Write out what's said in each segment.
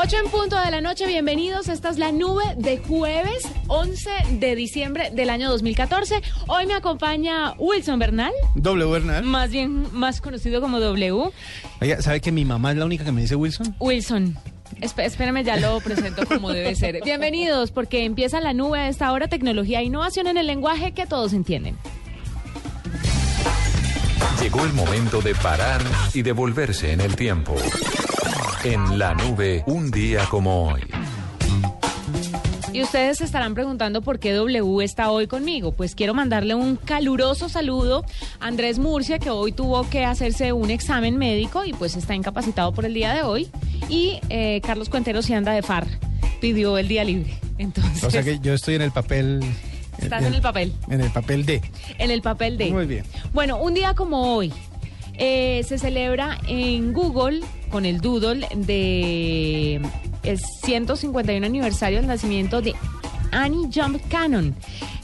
8 en punto de la noche, bienvenidos. Esta es la nube de jueves 11 de diciembre del año 2014. Hoy me acompaña Wilson Bernal, W Bernal. más bien más conocido como W. Oiga, ¿sabe que mi mamá es la única que me dice Wilson? Wilson. Esp- espérame, ya lo presento como debe ser. Bienvenidos, porque empieza la nube a esta hora, tecnología e innovación en el lenguaje que todos entienden. Llegó el momento de parar y devolverse en el tiempo. En la nube, un día como hoy. Y ustedes se estarán preguntando por qué W está hoy conmigo. Pues quiero mandarle un caluroso saludo a Andrés Murcia, que hoy tuvo que hacerse un examen médico y pues está incapacitado por el día de hoy. Y eh, Carlos Cuentero si anda de far, pidió el día libre. Entonces, O sea que yo estoy en el papel. estás en el papel, En el papel D. en el papel de... Muy bien. Bueno, un día como hoy eh, se celebra en Google con el doodle de el 151 aniversario del nacimiento de Annie Jump Cannon.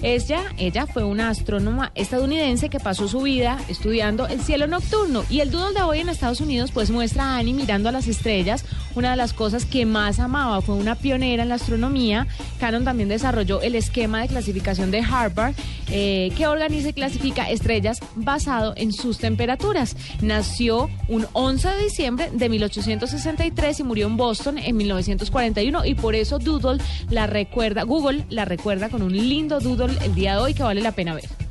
Ella, ella fue una astrónoma estadounidense que pasó su vida estudiando el cielo nocturno y el doodle de hoy en Estados Unidos pues muestra a Annie mirando a las estrellas, una de las cosas que más amaba, fue una pionera en la astronomía. Cannon también desarrolló el esquema de clasificación de Harvard eh, que organiza y clasifica estrellas basado en sus temperaturas. Nació un 11 de diciembre de 1863 y murió en Boston en 1941 y por eso Doodle la recuerda, Google la recuerda con un lindo doodle el día de hoy que vale la pena ver.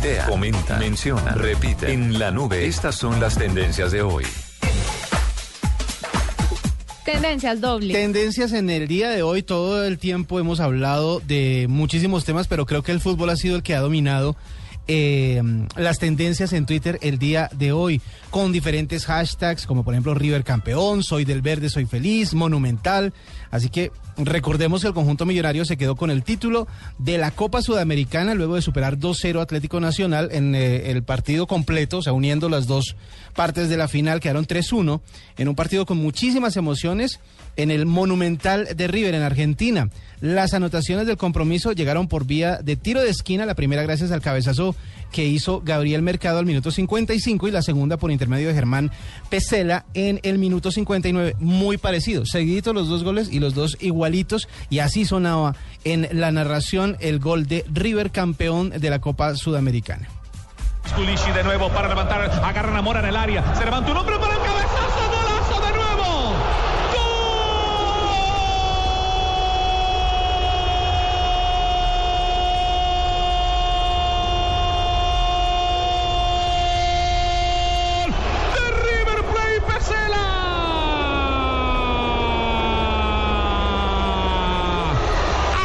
Tuitea, comenta, menciona, repite. En la nube, estas son las tendencias de hoy. Tendencias doble. Tendencias en el día de hoy, todo el tiempo hemos hablado de muchísimos temas, pero creo que el fútbol ha sido el que ha dominado eh, las tendencias en Twitter el día de hoy, con diferentes hashtags, como por ejemplo River Campeón, Soy del Verde, Soy Feliz, Monumental. Así que recordemos que el conjunto millonario se quedó con el título de la Copa Sudamericana luego de superar 2-0 Atlético Nacional en eh, el partido completo, o sea, uniendo las dos partes de la final, quedaron 3-1 en un partido con muchísimas emociones en el Monumental de River en Argentina. Las anotaciones del compromiso llegaron por vía de tiro de esquina, la primera gracias al cabezazo que hizo Gabriel Mercado al minuto 55 y la segunda por intermedio de Germán Pesela en el minuto 59. Muy parecido, seguiditos los dos goles y los dos igualitos y así sonaba en la narración el gol de River campeón de la Copa Sudamericana. Sculici de nuevo para levantar, agarran a Mora en el área, se levanta un hombre para el cabezazo, golazo de nuevo. ¡Gol! De River Plate Pesela.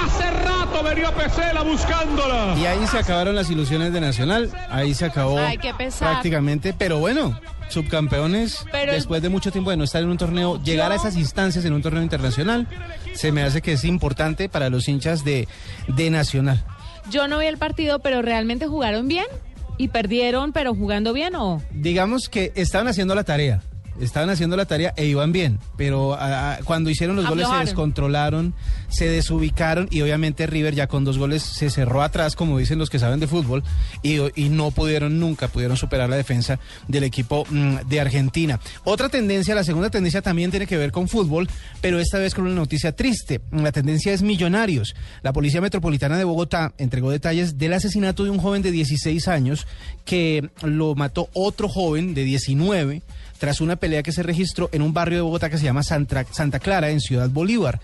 Hace rato venía Pesela buscándola. Y ahí se acabaron las ilusiones de Nacional, ahí se acabó Ay, qué pesar. prácticamente, pero bueno, subcampeones, Pero- después de mucho tiempo de no estar en un torneo, llegar a esas instancias en un torneo internacional, se me hace que es importante para los hinchas de, de Nacional. Yo no vi el partido, pero realmente jugaron bien y perdieron, pero jugando bien o Digamos que estaban haciendo la tarea. Estaban haciendo la tarea e iban bien, pero ah, cuando hicieron los goles se descontrolaron, se desubicaron y obviamente River ya con dos goles se cerró atrás, como dicen los que saben de fútbol, y, y no pudieron nunca, pudieron superar la defensa del equipo mm, de Argentina. Otra tendencia, la segunda tendencia también tiene que ver con fútbol, pero esta vez con una noticia triste. La tendencia es millonarios. La Policía Metropolitana de Bogotá entregó detalles del asesinato de un joven de 16 años que lo mató otro joven de 19 tras una pelea que se registró en un barrio de Bogotá que se llama Santa, Clara, en Ciudad Bolívar.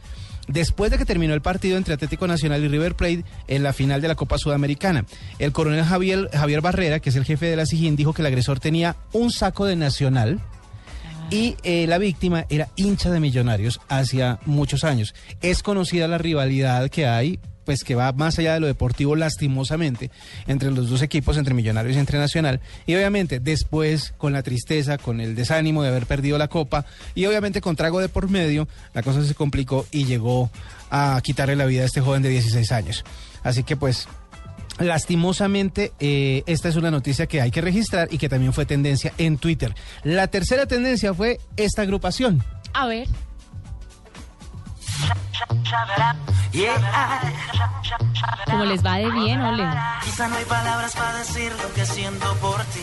después de que terminó el partido entre Atlético Nacional y River Plate en la final de la Copa Sudamericana. El coronel Javier, Javier Barrera, que es el jefe de la SIGIN, dijo que el agresor tenía un saco de Nacional y eh, la víctima era hincha de Millonarios hacia muchos años. Es conocida la rivalidad que hay pues que va más allá de lo deportivo lastimosamente entre los dos equipos, entre Millonarios y entre Nacional. Y obviamente después con la tristeza, con el desánimo de haber perdido la copa y obviamente con trago de por medio, la cosa se complicó y llegó a quitarle la vida a este joven de 16 años. Así que pues Lastimosamente, eh, esta es una noticia que hay que registrar y que también fue tendencia en Twitter. La tercera tendencia fue esta agrupación. A ver. Como les va de bien, ole. Quizá no hay palabras para decir lo que siento por ti.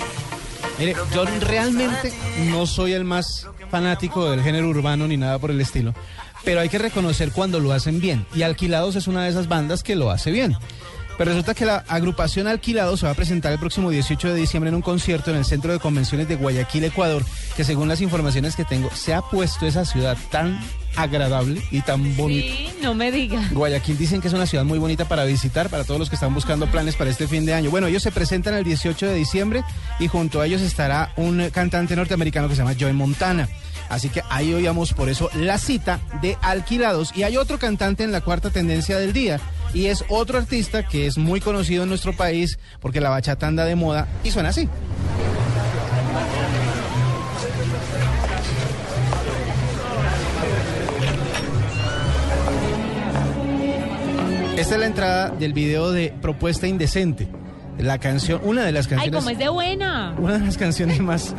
Mire, yo realmente no soy el más fanático del género urbano ni nada por el estilo, pero hay que reconocer cuando lo hacen bien. Y Alquilados es una de esas bandas que lo hace bien. Pero resulta que la agrupación Alquilados se va a presentar el próximo 18 de diciembre en un concierto en el Centro de Convenciones de Guayaquil, Ecuador, que según las informaciones que tengo, se ha puesto esa ciudad tan agradable y tan bonita. Sí, no me diga. Guayaquil dicen que es una ciudad muy bonita para visitar, para todos los que están buscando planes para este fin de año. Bueno, ellos se presentan el 18 de diciembre y junto a ellos estará un cantante norteamericano que se llama Joey Montana. Así que ahí oíamos por eso la cita de alquilados. Y hay otro cantante en la cuarta tendencia del día. Y es otro artista que es muy conocido en nuestro país porque la bachata anda de moda y suena así. Esta es la entrada del video de Propuesta Indecente. La canción, una de las Ay, canciones como es de buena. una de las canciones más,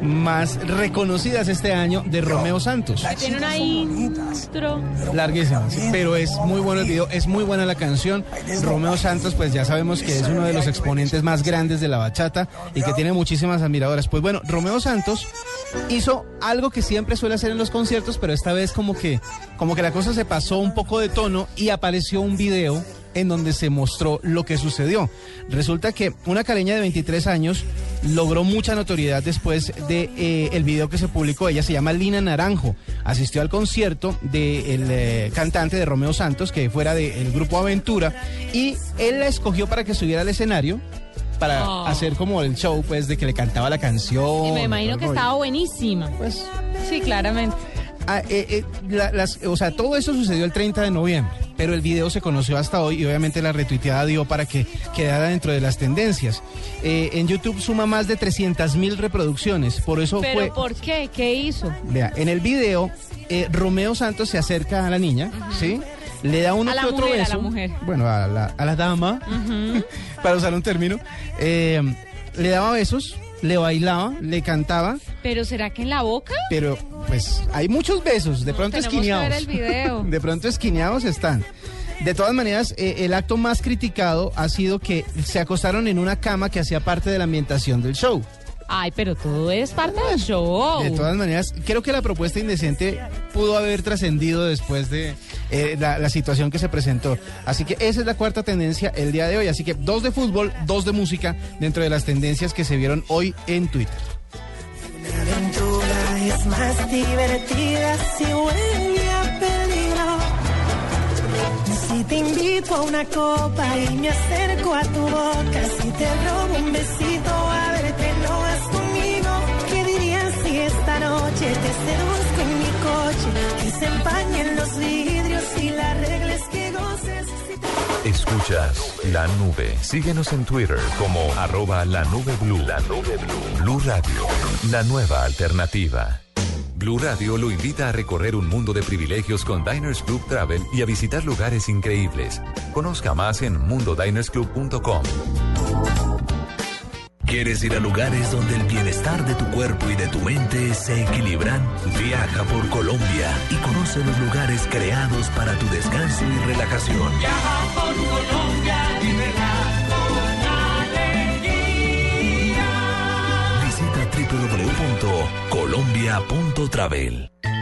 más reconocidas este año de Romeo Santos. Tiene una intro. Larguísima, sí, pero es muy bueno el video, es muy buena la canción. Romeo Santos, pues ya sabemos que es uno de los exponentes más grandes de la bachata y que tiene muchísimas admiradoras. Pues bueno, Romeo Santos hizo algo que siempre suele hacer en los conciertos, pero esta vez como que, como que la cosa se pasó un poco de tono y apareció un video en donde se mostró lo que sucedió. Resulta que una caleña de 23 años logró mucha notoriedad después de eh, el video que se publicó. Ella se llama Lina Naranjo. Asistió al concierto del eh, cantante de Romeo Santos, que fuera del grupo Aventura, y él la escogió para que subiera al escenario para Oh. hacer como el show, pues, de que le cantaba la canción. Y me imagino que rollo. estaba buenísima. Pues, Sí, claramente. Ah, eh, eh, la- las, o sea, todo eso sucedió el 30 de noviembre, pero el video se conoció hasta hoy y obviamente la retuiteada dio para que quedara dentro de las tendencias. Eh, en YouTube suma más de 300 mil reproducciones, por eso Pero fue... ¿por qué? ¿Qué hizo? Vea, en el video, eh, Romeo Santos se acerca a la niña, ¿sí? Le da uno A la que otro mujer, a beso. la mujer. Bueno, a la, a la dama, para usar un término. Eh, le daba besos, le bailaba, le cantaba, ¿Pero será que en la boca? pero pues hay muchos besos, de pronto esquineados. De pronto esquineados están. De todas maneras, eh, el acto más criticado ha sido que se acostaron en una cama que hacía parte de la ambientación del show. Ay, pero todo es parte del show. De todas maneras, creo que la propuesta indecente pudo haber trascendido después de eh, la, la situación que se presentó. Así que esa es la cuarta tendencia el día de hoy. Así que dos de fútbol, dos de música dentro de las tendencias que se vieron hoy en Twitter. La aventura es más divertida si huele a peligro. Si te invito a una copa y me acerco a tu boca, si te robo un besito a te seduzco en mi coche? Que se empañen los vidrios y reglas que goces. Escuchas la nube. Síguenos en Twitter como arroba la nube blue. La nube blue. Blue Radio, la nueva alternativa. Blue Radio lo invita a recorrer un mundo de privilegios con Diners Club Travel y a visitar lugares increíbles. Conozca más en mundodinersclub.com. ¿Quieres ir a lugares donde el bienestar de tu cuerpo y de tu mente se equilibran? Viaja por Colombia y conoce los lugares creados para tu descanso y relajación. Visita www.colombia.travel.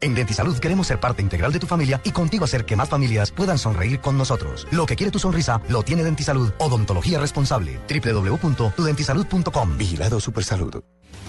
En Dentisalud queremos ser parte integral de tu familia y contigo hacer que más familias puedan sonreír con nosotros. Lo que quiere tu sonrisa lo tiene Dentisalud. Odontología responsable. www.tudentisalud.com. Vigilado Supersalud.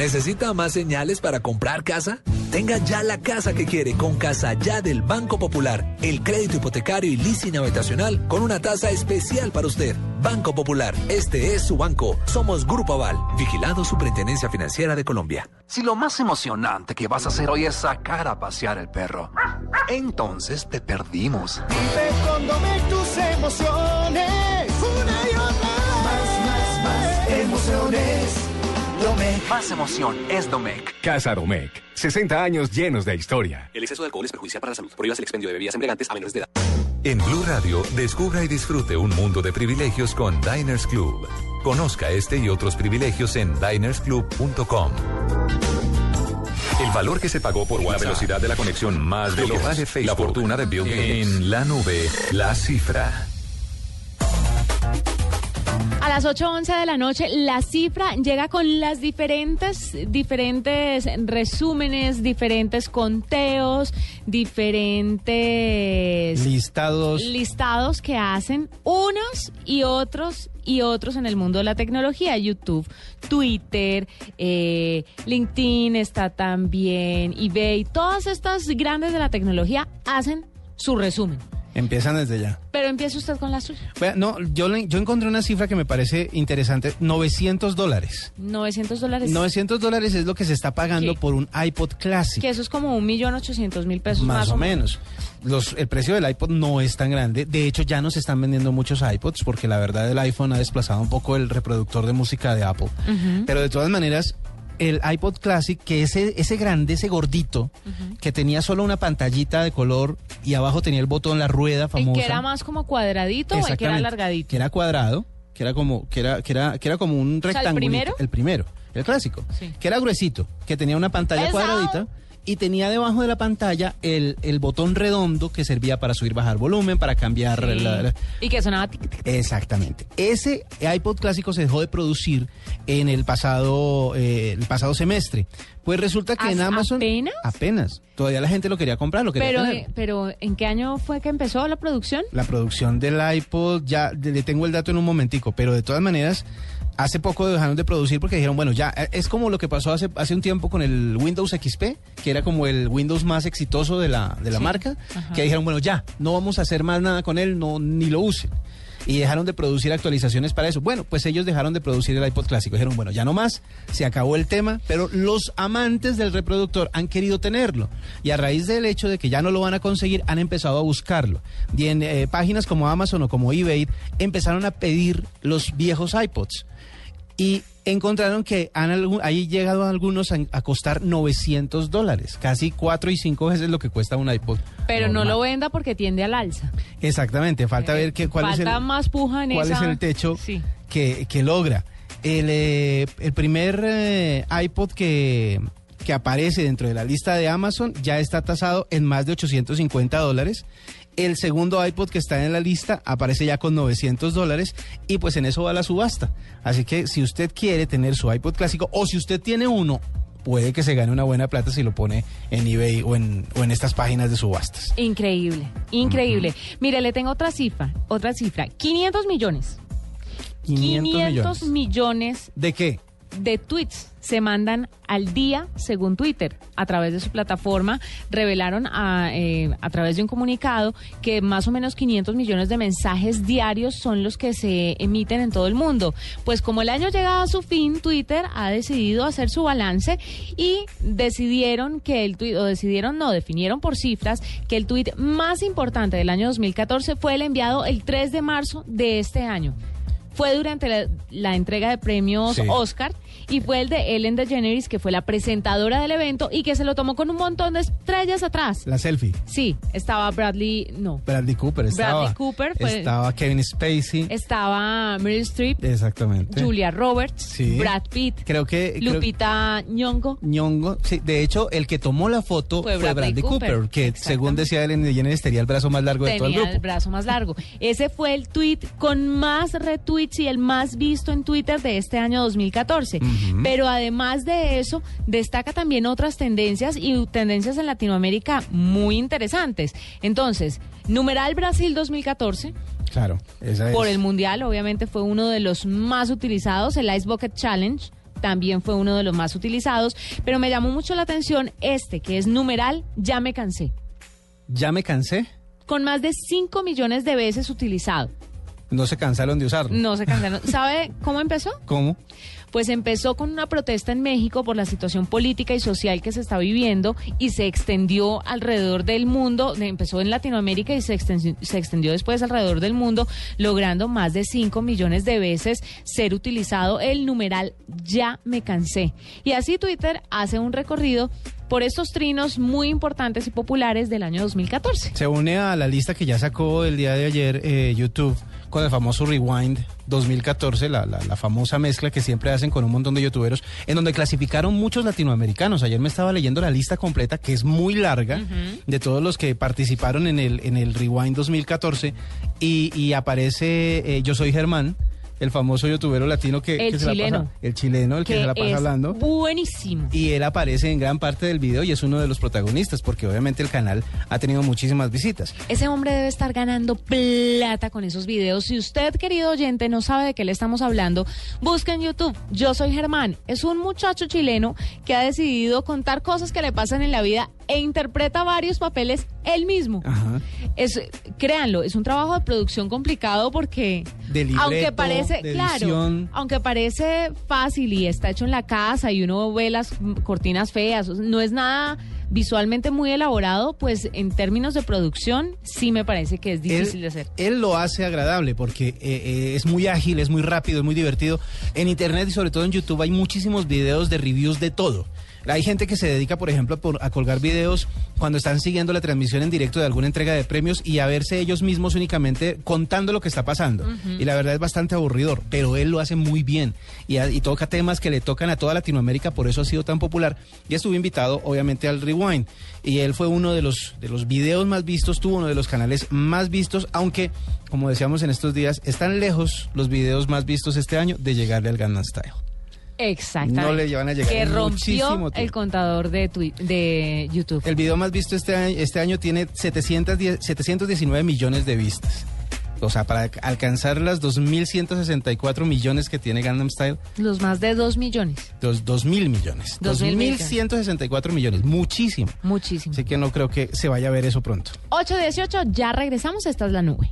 ¿Necesita más señales para comprar casa? Tenga ya la casa que quiere con Casa Ya del Banco Popular. El crédito hipotecario y leasing habitacional con una tasa especial para usted. Banco Popular, este es su banco. Somos Grupo Aval, vigilado Superintendencia Financiera de Colombia. Si lo más emocionante que vas a hacer hoy es sacar a pasear el perro, entonces te perdimos. Vive tus emociones. Una y otra. Más, más, más emociones. Domec. Más emoción es Domec. Casa Domec. 60 años llenos de historia. El exceso de alcohol es perjudicial para la salud. Prohíbas el expendio de bebidas embriagantes a menores de edad. En Blue Radio, descubra y disfrute un mundo de privilegios con Diners Club. Conozca este y otros privilegios en dinersclub.com. El valor que se pagó por la velocidad de la conexión más de lo que vale Facebook, la fortuna de Bill Gates. En la nube, la cifra. Las 8.11 de la noche, la cifra llega con las diferentes, diferentes resúmenes, diferentes conteos, diferentes listados. listados que hacen unos y otros y otros en el mundo de la tecnología. YouTube, Twitter, eh, LinkedIn está también, eBay, todas estas grandes de la tecnología hacen su resumen. Empiezan desde ya. Pero empieza usted con la suya. No, yo, le- yo encontré una cifra que me parece interesante, 900 dólares. 900 dólares. 900 dólares es lo que se está pagando ¿Qué? por un iPod Classic. Que eso es como un millón ochocientos mil pesos Más, más, o menos. Los, el precio del iPod no es tan grande. De hecho, ya no se están vendiendo muchos iPods porque la verdad el iPhone ha desplazado un poco el reproductor de música de Apple. Pero de todas maneras, el iPod Classic, que ese, ese grande, ese gordito, que tenía solo una pantallita de color y abajo tenía el botón, la rueda ¿El famosa. que era más como cuadradito o el que era alargadito? Que era cuadrado, que era como, que era, que era, que era como un sea, ¿el rectángulo. primero? El primero, el clásico. Sí. Que era gruesito, que tenía una pantalla ¡Pesado! cuadradita. Y tenía debajo de la pantalla el, el botón redondo que servía para subir, bajar volumen, para cambiar Sí. la- la- Y que sonaba tic, tic, tic. Exactamente. Ese iPod clásico se dejó de producir en el pasado, eh, el pasado semestre. Pues resulta que en ¿As- Amazon... apenas? Apenas. Todavía la gente lo quería comprar, lo quería Pero, tener. eh, pero ¿en qué año fue que empezó la producción? La producción del iPod, ya le tengo el dato en un momentico, pero de todas maneras, hace poco dejaron de producir porque dijeron, bueno, ya, eh, es como lo que pasó hace, hace un tiempo con el Windows XP, que era como el Windows más exitoso de la, de la Sí. marca, Ajá. que dijeron, bueno, ya, no vamos a hacer más nada con él, no, ni lo usen. Y dejaron de producir actualizaciones para eso. Bueno, pues ellos dejaron de producir el iPod clásico. Dijeron, bueno, ya no más, se acabó el tema, pero los amantes del reproductor han querido tenerlo. Y a raíz del hecho de que ya no lo van a conseguir, han empezado a buscarlo. Y en eh, páginas como Amazon o como eBay empezaron a pedir los viejos iPods. Y encontraron que han ahí llegado algunos a, a costar 900 dólares, casi cuatro y cinco veces lo que cuesta un iPod. Pero no lo venda porque tiende al alza. Exactamente, falta ver qué, cuál Falta es el, más puja en cuál esa... es el techo Sí. que, que logra. El, eh, el primer eh, iPod que, que aparece dentro de la lista de Amazon ya está tasado en más de 850 dólares. El segundo iPod que está en la lista aparece ya con 900 dólares y pues en eso va la subasta. Así que si usted quiere tener su iPod clásico o si usted tiene uno, puede que se gane una buena plata si lo pone en eBay o en, o en estas páginas de subastas. Increíble, increíble. Mire, le tengo otra cifra, otra cifra. 500 millones. 500 500 millones. millones ¿De qué? De tweets se mandan al día según Twitter. A través de su plataforma revelaron a, eh, a través de un comunicado que más o menos 500 millones de mensajes diarios son los que se emiten en todo el mundo. Pues como el año llega a su fin, Twitter ha decidido hacer su balance y decidieron que el tweet, o decidieron no, definieron por cifras que el tweet más importante del año 2014 fue el enviado el 3 de marzo de este año fue durante la, la entrega de premios Sí. Oscar y fue el de Ellen DeGeneres, que fue la presentadora del evento y que se lo tomó con un montón de estrellas atrás. La selfie. Sí, estaba Bradley, no, Bradley Cooper estaba. Bradley Cooper fue- Estaba Kevin Spacey. estaba Meryl Streep, Exactamente. Julia Roberts, Sí. Brad Pitt, Creo que. creo- Lupita Nyong'o. Ñongo, sí, de hecho, el que tomó la foto Fue fue, Bradley Bradley, Cooper, Cooper, que según decía Ellen DeGeneres tenía el brazo más largo de todo el grupo. el brazo más largo. Ese fue el tweet con más retweets y el más visto en Twitter de este año 2014. Ujú. Pero además de eso, destaca también otras tendencias y tendencias en Latinoamérica muy interesantes. Entonces, numeral Brasil 2014. Claro, esa Por es. el Mundial, obviamente fue uno de los más utilizados. El Ice Bucket Challenge también fue uno de los más utilizados. Pero me llamó mucho la atención este, que es numeral Ya me cansé. Ya me cansé. Con más de 5 millones de veces utilizado. No se cansaron de usarlo. No se cansaron. ¿Sabe cómo empezó? ¿Cómo? Pues empezó con una protesta en México por la situación política y social que se está viviendo y se extendió alrededor del mundo, empezó en Latinoamérica y se extendió, se extendió después alrededor del mundo, logrando más de 5 millones de veces ser utilizado el numeral ya me cansé. Y así Twitter hace un recorrido por estos trinos muy importantes y populares del año 2014. Se une a la lista que ya sacó el día de ayer eh, YouTube con el famoso Rewind 2014, la, la, la famosa mezcla que siempre hacen con un montón de youtuberos, en donde clasificaron muchos latinoamericanos. Ayer me estaba leyendo la lista completa, que es muy larga, de todos los que participaron en el, en el Rewind 2014, y, y aparece eh, Yo Soy Germán, el famoso youtubero latino que, El que se la chileno. pasa- el chileno, el que, se la pasa es hablando. buenísimo. Y él aparece en gran parte del video y es uno de los protagonistas, porque obviamente el canal ha tenido muchísimas visitas. Ese hombre debe estar ganando plata con esos videos. Si usted, querido oyente, no sabe de qué le estamos hablando, busca en YouTube. Yo soy Germán. Es un muchacho chileno que ha decidido contar cosas que le pasan en la vida e interpreta varios papeles él mismo. Ajá. Es, créanlo, es un trabajo de producción complicado porque aunque parece, de claro, aunque parece fácil y está hecho en la casa y uno ve las cortinas feas, no es nada visualmente muy elaborado, pues en términos de producción sí me parece que es difícil él, de hacer. él lo hace agradable porque eh, eh, es muy ágil, es muy rápido, es muy divertido. En internet y sobre todo en YouTube hay muchísimos videos de reviews de todo. Hay gente que se dedica, por ejemplo, a colgar videos cuando están siguiendo la transmisión en directo de alguna entrega de premios y a verse ellos mismos únicamente contando lo que está pasando. Y la verdad es bastante aburridor, pero él lo hace muy bien y, a- y toca temas que le tocan a toda Latinoamérica, por eso ha sido tan popular. Y estuvo invitado, obviamente, al Rewind. Y él fue uno de los, de los videos más vistos, tuvo uno de los canales más vistos, aunque, como decíamos en estos días, están lejos los videos más vistos este año de llegarle al Gangnam Style. Exactamente. No le van a llegar que rompió el contador de, twi- de YouTube. El video más visto este año, este año tiene 710 719 millones de vistas. O sea, para alcanzar las 2.164 millones que tiene Gangnam Style, Los más de 2 millones. 2.000. Dos mil millones. 2.164 millones. Muchísimo. Muchísimo. Así que no creo que se vaya a ver eso pronto. 8.18, ya regresamos, esta es la nube.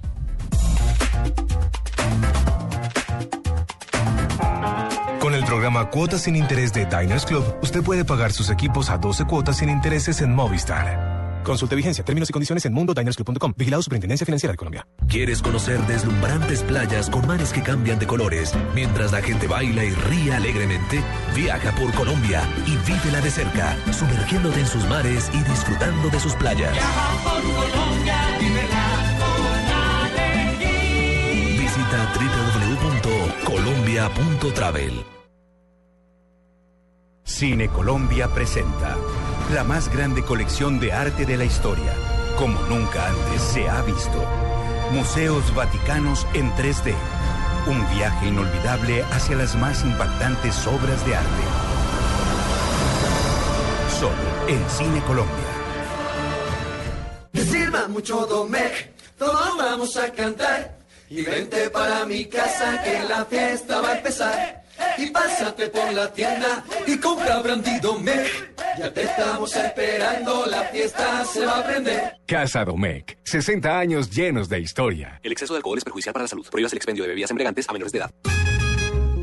El programa Cuotas sin Interés de Diners Club, usted puede pagar sus equipos a 12 cuotas sin intereses en Movistar. Consulte vigencia, términos y condiciones en mundodinersclub.com. Vigilado Superintendencia Financiera de Colombia. ¿Quieres conocer deslumbrantes playas con mares que cambian de colores mientras la gente baila y ríe alegremente? Viaja por Colombia y vívela de cerca, sumergiéndote en sus mares y disfrutando de sus playas. Visita www.colombia.travel. Cine Colombia presenta la más grande colección de arte de la historia, como nunca antes se ha visto. Museos Vaticanos en 3D. Un viaje inolvidable hacia las más impactantes obras de arte. Solo en Cine Colombia. Sirva mucho todos vamos a cantar. Y vente para mi casa que la fiesta va a empezar. Y pásate por la tienda y compra Brandido Mec. Ya te estamos esperando, la fiesta se va a prender. Casa Domecq, 60 años llenos de historia. El exceso de alcohol es perjudicial para la salud. Prohíbas el expendio de bebidas embriagantes a menores de edad.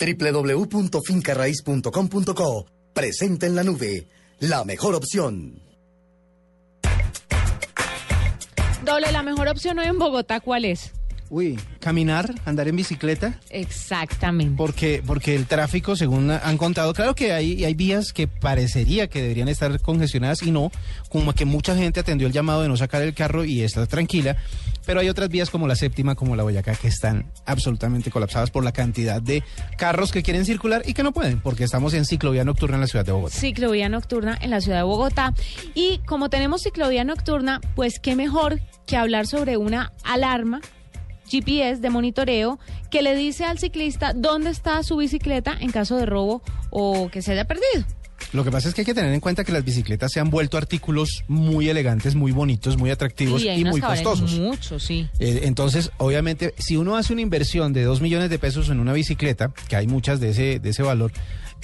www.fincarraiz.com.co Presente en la nube. La mejor opción. Doble, la mejor opción hoy en Bogotá, ¿cuál es? Uy, caminar, andar en bicicleta. Exactamente. Porque, porque el tráfico, según han contado, claro que hay, hay vías que parecería que deberían estar congestionadas y no, como que mucha gente atendió el llamado de no sacar el carro y está tranquila, pero hay otras vías como la séptima, como la Boyacá, que están absolutamente colapsadas por la cantidad de carros que quieren circular y que no pueden, porque estamos en ciclovía nocturna en la ciudad de Bogotá. Ciclovía nocturna en la ciudad de Bogotá. Y como tenemos ciclovía nocturna, pues qué mejor que hablar sobre una alarma GPS de monitoreo que le dice al ciclista dónde está su bicicleta en caso de robo o que se haya perdido. Lo que pasa es que hay que tener en cuenta que las bicicletas se han vuelto artículos muy elegantes, muy bonitos, muy atractivos Sí, y muy costosos. Mucho, sí. Eh, entonces, obviamente, si uno hace una inversión de dos millones de pesos en una bicicleta, que hay muchas de ese, de ese valor,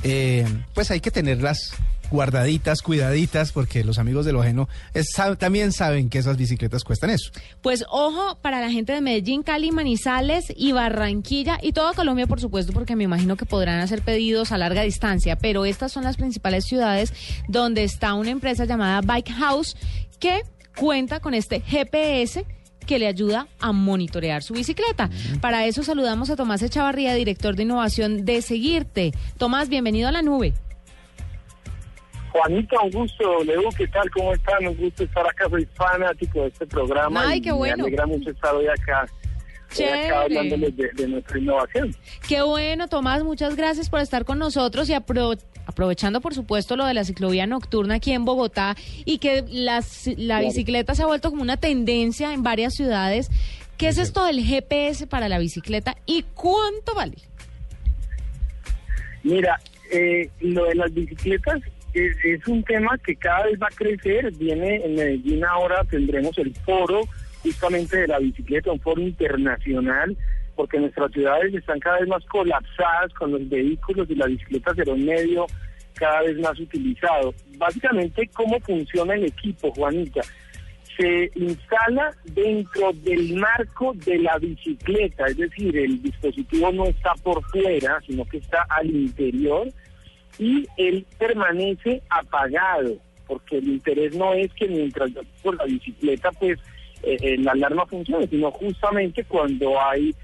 eh, pues hay que tenerlas guardaditas, cuidaditas, porque los amigos de lo ajeno es- sab- también saben que esas bicicletas cuestan eso. Pues ojo para la gente de Medellín, Cali, Manizales y Barranquilla y toda Colombia, por supuesto, porque me imagino que podrán hacer pedidos a larga distancia, pero estas son las principales ciudades donde está una empresa llamada Bike House que cuenta con este GPS que le ayuda a monitorear su bicicleta. Para eso saludamos a Tomás Echavarría, director de innovación de Seguirte. Tomás, bienvenido a la nube. Juanita, un gusto. Leo, ¿qué tal? ¿Cómo están? Un gusto estar acá. Soy fanático de este programa. Ay, y qué bueno. Me alegra mucho estar hoy acá, acá hablándoles de, de nuestra innovación. Qué bueno, Tomás, muchas gracias por estar con nosotros y apro- aprovechando, por supuesto, lo de la ciclovía nocturna aquí en Bogotá y que las- la Claro. bicicleta se ha vuelto como una tendencia en varias ciudades. ¿Qué es esto del GPS para la bicicleta y cuánto vale? Mira, eh, lo de las bicicletas es, un tema que cada vez va a crecer. Viene en Medellín ahora, tendremos el foro justamente de la bicicleta, un foro internacional, porque nuestras ciudades están cada vez más colapsadas con los vehículos y la bicicleta será un medio cada vez más utilizado. Básicamente, ¿cómo funciona el equipo, Juanita? se instala dentro del marco de la bicicleta, es decir, el dispositivo no está por fuera, sino que está al interior y él permanece apagado, porque el interés no es que mientras yo por la bicicleta, pues eh, eh, la alarma funcione, sino justamente cuando hay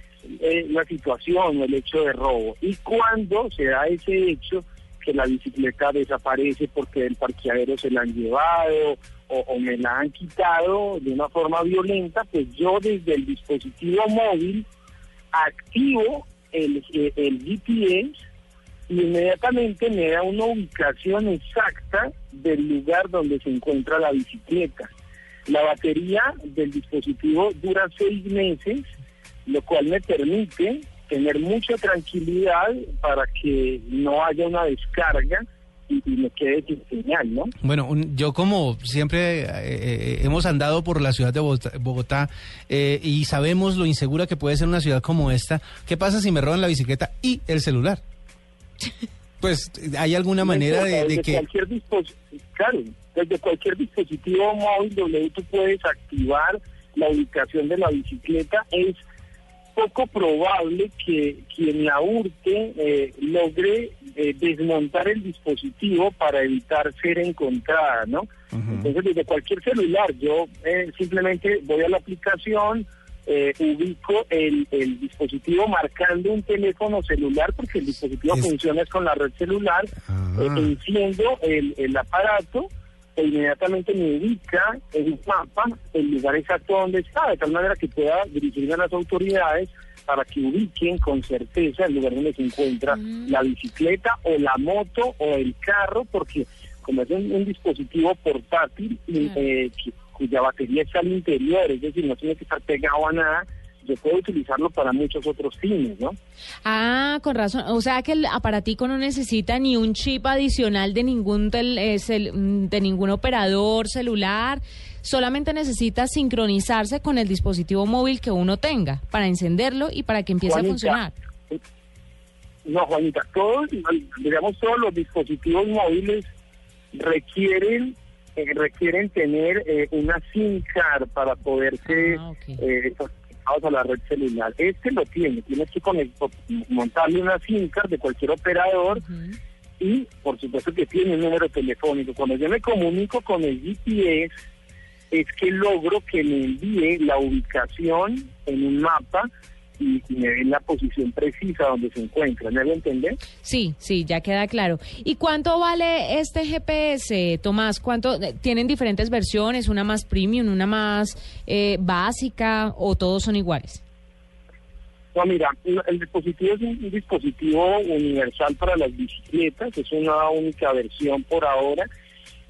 eh, la situación o el hecho de robo. Y cuando se da ese hecho, que la bicicleta desaparece porque el parqueadero se la han llevado o, me la han quitado de una forma violenta, pues yo desde el dispositivo móvil activo el, eh, el GPS y inmediatamente me da una ubicación exacta del lugar donde se encuentra la bicicleta. La batería del dispositivo dura seis meses, lo cual me permite tener mucha tranquilidad para que no haya una descarga y, me quede sin señal, ¿no? Bueno, un- yo como siempre eh, eh, hemos andado por la ciudad de Bogotá, Bogotá, eh, y sabemos lo insegura que puede ser una ciudad como esta, ¿qué pasa si me roban la bicicleta y el celular? Pues, ¿hay alguna manera de, que... cualquier claro, desde cualquier dispositivo móvil W tú puedes activar la ubicación de la bicicleta. Es poco probable que quien la hurte eh, logre eh, desmontar el dispositivo para evitar ser encontrada, ¿no? Entonces, desde cualquier celular, yo eh, simplemente voy a la aplicación, eh, ubico el, el dispositivo marcando un teléfono celular, porque el dispositivo funciona es con la red celular, eh, enciendo el, el aparato e inmediatamente me ubica en un mapa el lugar exacto donde está, de tal manera que pueda dirigirme a las autoridades para que ubiquen con certeza el lugar donde se encuentra la bicicleta o la moto o el carro, porque como es un, un dispositivo portátil y, eh, que- cuya batería está al interior, es decir, no tiene que estar pegado a nada, yo puedo utilizarlo para muchos otros fines, ¿no? Ah, con razón. O sea que el aparatico no necesita ni un chip adicional de ningún tel- eh, cel- mm, de ningún operador celular. Solamente necesita sincronizarse con el dispositivo móvil que uno tenga para encenderlo y para que empiece a funcionar. No, Juanita, todos, digamos, todos los dispositivos móviles requieren eh, requieren tener eh, una SIM card para poderse eh, conectados a la red celular. Este lo tiene, tienes que conect- montarle una SIM card de cualquier operador y por supuesto que tiene un número telefónico. Cuando yo me comunico con el GPS es que logro que me envíe la ubicación en un mapa y, y me dé la posición precisa donde se encuentra. ¿Me hago entender? Sí, sí, ya queda claro. ¿Y cuánto vale este GPS, Tomás? ¿Cuánto eh, tienen diferentes versiones, una más premium, una más eh, básica o todos son iguales? No, mira, el dispositivo es un dispositivo universal para las bicicletas, es una única versión por ahora.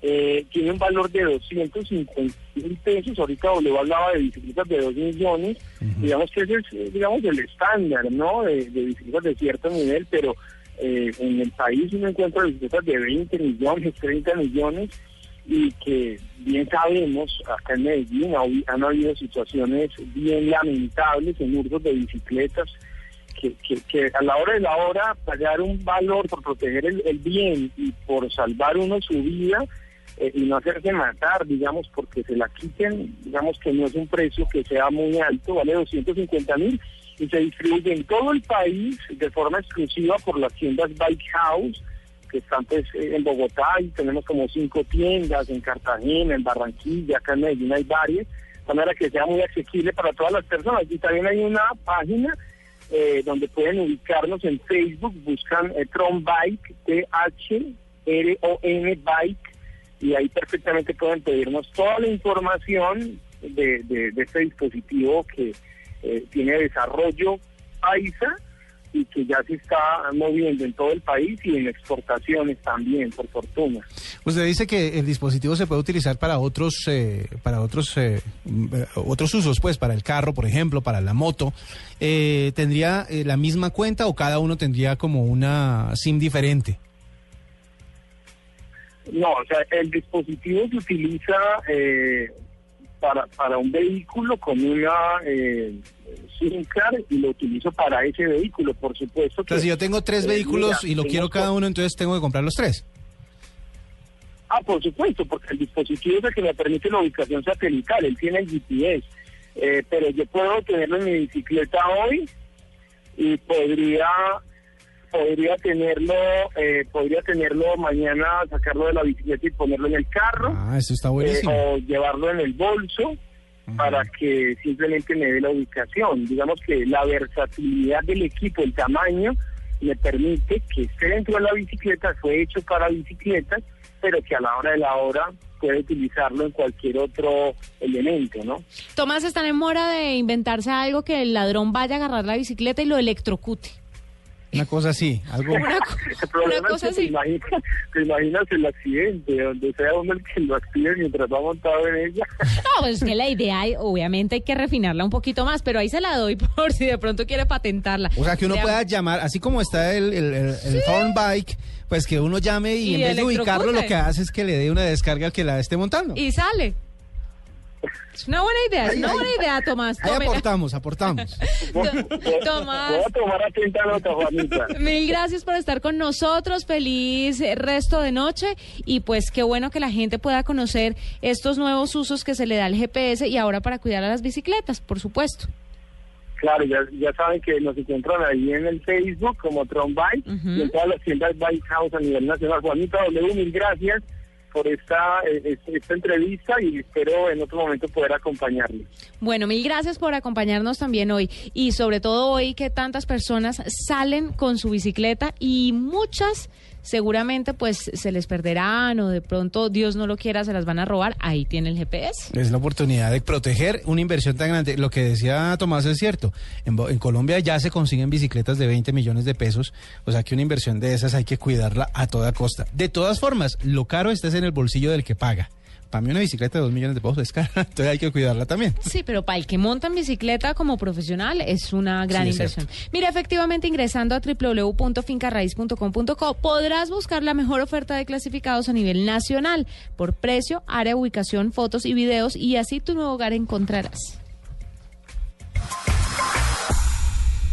Eh, tiene un valor de 250 mil pesos. Ahorita W hablaba de bicicletas de 2 millones. Digamos que ese es, eh, digamos, el estándar, ¿no? De, de bicicletas de cierto nivel, pero eh, en el país uno encuentra bicicletas de 20 millones, 30 millones y que bien sabemos, acá en Medellín ha- han habido situaciones bien lamentables en hurtos de bicicletas, que, que, que a la hora de la hora pagar un valor por proteger el, el bien y por salvar uno su vida eh, y no hacerse matar, digamos, porque se la quiten, digamos que no es un precio que sea muy alto, vale 250 mil y se distribuye en todo el país de forma exclusiva por las tiendas Bike House, que están pues eh, en Bogotá y tenemos como cinco tiendas, en Cartagena, en Barranquilla, acá en Medellín hay varias, de manera que sea muy asequible para todas las personas. Y también hay una página eh, donde pueden ubicarnos en Facebook, buscan Tron Bike, T-H-R-O-N Bike, y ahí perfectamente pueden pedirnos toda la información de, de- este dispositivo que eh, tiene desarrollo paisa y que ya se está moviendo en todo el país y en exportaciones también, por fortuna. Usted dice que el dispositivo se puede utilizar para otros, eh, para otros, eh, mm, otros usos, pues, para el carro, por ejemplo, para la moto. Eh, ¿Tendría eh, la misma cuenta o cada uno tendría como una SIM diferente? No, o sea, el dispositivo se utiliza eh, para, para un vehículo con una eh, SIM card y lo utilizo para ese vehículo, por supuesto. O sea, que, si yo tengo tres eh, vehículos mira, y lo quiero co- cada uno, entonces tengo que comprar los tres. Ah, por supuesto, porque el dispositivo es el que me permite la ubicación satelital, él tiene el GPS, eh, pero yo puedo tenerlo en mi bicicleta hoy y podría podría tenerlo eh, podría tenerlo mañana sacarlo de la bicicleta y ponerlo en el carro Ah, eso está eh, buenísimo. o llevarlo en el bolso para que simplemente me dé la ubicación. Digamos que la versatilidad del equipo, el tamaño, me permite que esté dentro de la bicicleta, fue hecho para bicicletas, pero que a la hora de la hora puede utilizarlo en cualquier otro elemento, ¿no? Tomás, están en mora de inventarse algo que el ladrón vaya a agarrar la bicicleta y lo electrocute. Una cosa así, algo... El problema cosa es que te imaginas, te imaginas el accidente, donde sea uno el que lo active mientras va montado en ella. No, pues es que la idea, obviamente, hay que refinarla un poquito más, pero ahí se la doy por si de pronto quiere patentarla. O sea, que uno pueda llamar, así como está el, el, el, el Thorn Bike, pues que uno llame y, Y en vez de ubicarlo lo que hace es que le dé una descarga al que la esté montando. Y sale. Es una buena idea, es una buena idea, Tomás. Ahí tómela. aportamos, aportamos. Tomás. Voy a tomar atenta nota, Juanita. Mil gracias por estar con nosotros. Feliz eh, resto de noche. Y pues qué bueno que la gente pueda conocer estos nuevos usos que se le da al GPS y ahora para cuidar a las bicicletas, por supuesto. Claro, ya, ya saben que nos encuentran ahí en el Facebook como Tron Bike y en todas las tiendas Bike House a nivel nacional. Juanita W, mil gracias por esta, eh, esta entrevista y espero en otro momento poder acompañarles. Bueno, mil gracias por acompañarnos también hoy y sobre todo hoy que tantas personas salen con su bicicleta y muchas seguramente pues se les perderán o de pronto Dios no lo quiera se las van a robar, ahí tiene el GPS. Es la oportunidad de proteger una inversión tan grande. Lo que decía Tomás es cierto, en, en Colombia ya se consiguen bicicletas de 20 millones de pesos, o sea que una inversión de esas hay que cuidarla a toda costa. De todas formas, lo caro está en el bolsillo del que paga para mí una bicicleta de dos millones de pesos es cara, entonces hay que cuidarla también. Sí, pero para el que monta en bicicleta como profesional es una gran inversión. Mira, efectivamente, ingresando a www.fincarraiz.com.co podrás buscar la mejor oferta de clasificados a nivel nacional por precio, área, ubicación, fotos y videos y así tu nuevo hogar encontrarás.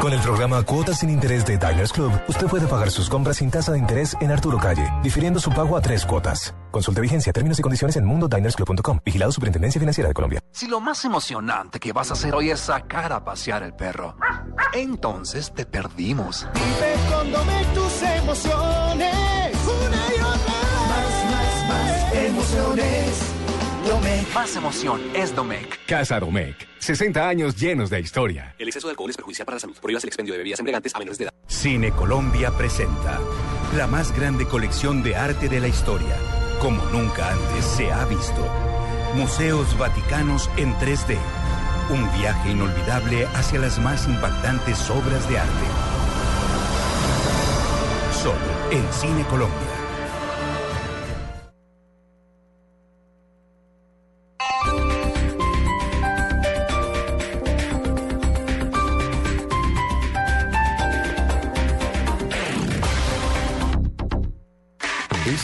Con el programa Cuotas sin Interés de Diners Club, usted puede pagar sus compras sin tasa de interés en Arturo Calle, difiriendo su pago a tres cuotas. Consulte vigencia, términos y condiciones en mundodinersclub.com. Vigilado Superintendencia Financiera de Colombia. Si lo más emocionante que vas a hacer hoy es sacar a pasear el perro, entonces te perdimos. Vive tus emociones. Más emoción es Domec. Casa Domec. 60 años llenos de historia. El exceso de alcohol es perjudicial para la salud. Prohíbas el expendio de bebidas embriagantes a menores de edad. Cine Colombia presenta la más grande colección de arte de la historia, como nunca antes se ha visto. Museos Vaticanos en 3D. Un viaje inolvidable hacia las más impactantes obras de arte. Solo en Cine Colombia.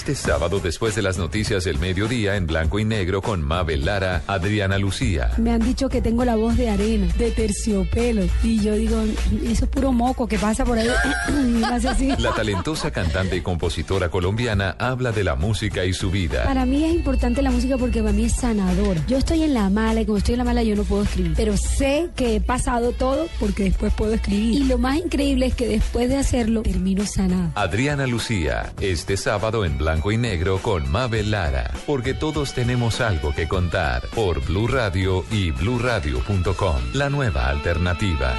Este sábado, después de las noticias del mediodía, en blanco y negro, con Mabel Lara, Adriana Lucía. Me han dicho que tengo la voz de arena, de terciopelo. Y yo digo, eso es puro moco que pasa por ahí. así. La talentosa cantante y compositora colombiana habla de la música y su vida. Para mí es importante la música porque para mí es sanadora. Yo estoy en la mala y cuando estoy en la mala yo no puedo escribir. Pero sé que he pasado todo porque después puedo escribir. Y lo más increíble es que después de hacerlo termino sanada. Adriana Lucía, este sábado en blanco y negro con Mabel Lara, porque todos tenemos algo que contar por Blue Radio y bluradio.com, la nueva alternativa.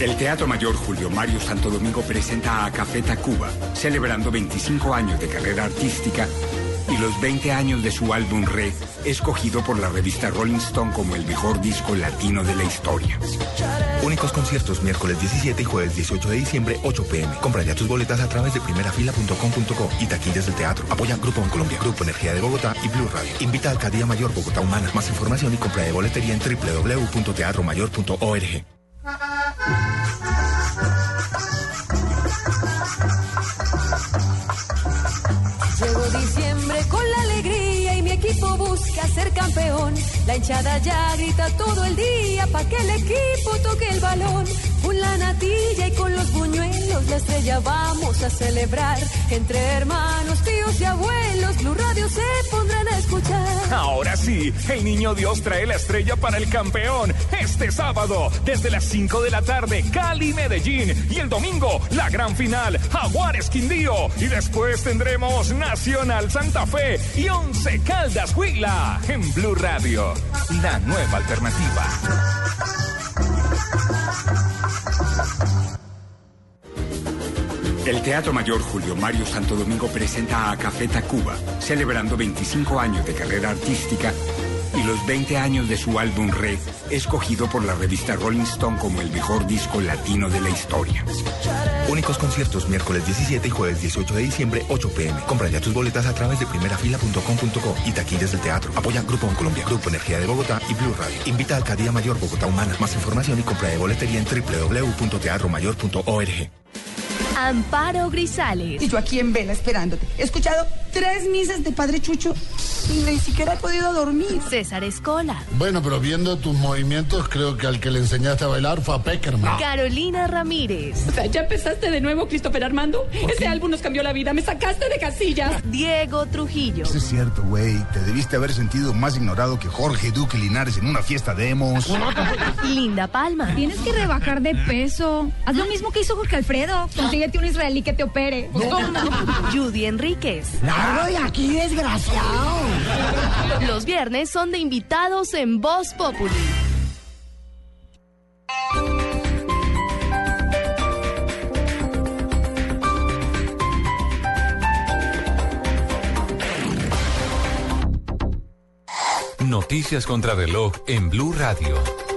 El Teatro Mayor Julio Mario Santo Domingo presenta a Café Tacuba, celebrando 25 años de carrera artística y los 20 años de su álbum Red, escogido por la revista Rolling Stone como el mejor disco latino de la historia. Únicos conciertos miércoles 17 y jueves 18 de diciembre, 8 pm. Compra ya tus boletas a través de primerafila.com.co y taquillas del teatro. Apoya Grupo en Colombia, Grupo Energía de Bogotá y Blue Radio. Invita a Alcaldía Mayor Bogotá Humana. Más información y compra de boletería en www.teatromayor.org. La hinchada ya grita todo el día pa' que el equipo toque el balón. Con la natilla y con los buñuelos, la estrella vamos a celebrar. Entre hermanos, tíos y abuelos, Blue Radio se pondrán a escuchar. Ahora sí, el niño Dios trae la estrella para el campeón. Este sábado, desde las 5 de la tarde, Cali, Medellín. Y el domingo, la gran final, Jaguares Quindío. Y después tendremos Nacional Santa Fe y Once Caldas Huila en Blue Radio. La nueva alternativa. El Teatro Mayor Julio Mario Santo Domingo presenta a Café Tacuba, celebrando 25 años de carrera artística y los 20 años de su álbum Red, escogido por la revista Rolling Stone como el mejor disco latino de la historia. Únicos conciertos miércoles 17 y jueves 18 de diciembre, 8 pm. Compra ya tus boletas a través de primerafila.com.co y taquillas del teatro. Apoya Grupo Colombia, Grupo Energía de Bogotá y Blue Radio. Invita a Alcaldía Mayor Bogotá Humana. Más información y compra de boletería en www.teatromayor.org. Amparo Grisales. Y yo aquí en vela esperándote. He escuchado tres misas de Padre Chucho y ni siquiera he podido dormir. César Escola. Bueno, pero viendo tus movimientos, creo que al que le enseñaste a bailar fue a Peckerman. Carolina Ramírez. O sea, ¿ya empezaste de nuevo, Christopher Armando? Ese álbum nos cambió la vida. Me sacaste de casillas. Diego Trujillo. Eso es cierto, güey. Te debiste haber sentido más ignorado que Jorge Duque Linares en una fiesta de emos. Linda Palma. Tienes que rebajar de peso. Haz lo mismo que hizo Jorge Alfredo. Consíguete un israelí que te opere. Judy Enríquez. Largo de aquí, desgraciado. Los viernes son de invitados en Voz Populi. Noticias contra reloj en Blue Radio.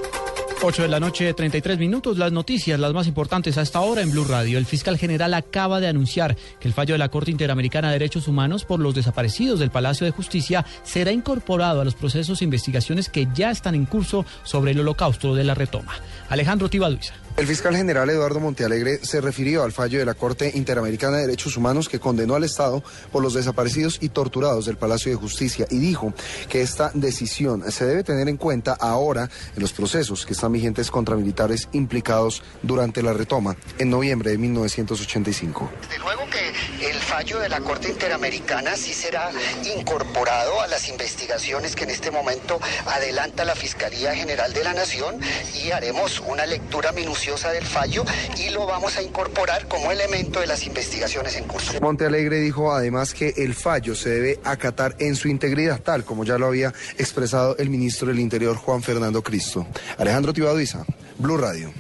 8 de la noche, 33 minutos. Las noticias, las más importantes hasta ahora en Blue Radio. El fiscal general acaba de anunciar que el fallo de la Corte Interamericana de Derechos Humanos por los desaparecidos del Palacio de Justicia será incorporado a los procesos e investigaciones que ya están en curso sobre el holocausto de la retoma. Alejandro Tibaduiza. El fiscal general Eduardo Montealegre se refirió al fallo de la Corte Interamericana de Derechos Humanos que condenó al Estado por los desaparecidos y torturados del Palacio de Justicia y dijo que esta decisión se debe tener en cuenta ahora en los procesos que están vigentes contra militares implicados durante la retoma en noviembre de 1985. Desde luego que el fallo de la Corte Interamericana sí será incorporado a las investigaciones que en este momento adelanta la Fiscalía General de la Nación y haremos una lectura minuciosa del fallo y lo vamos a incorporar como elemento de las investigaciones en curso. Montealegre dijo además que el fallo se debe acatar en su integridad, tal como ya lo había expresado el ministro del Interior Juan Fernando Cristo. Alejandro Tibaduiza, Blue Radio.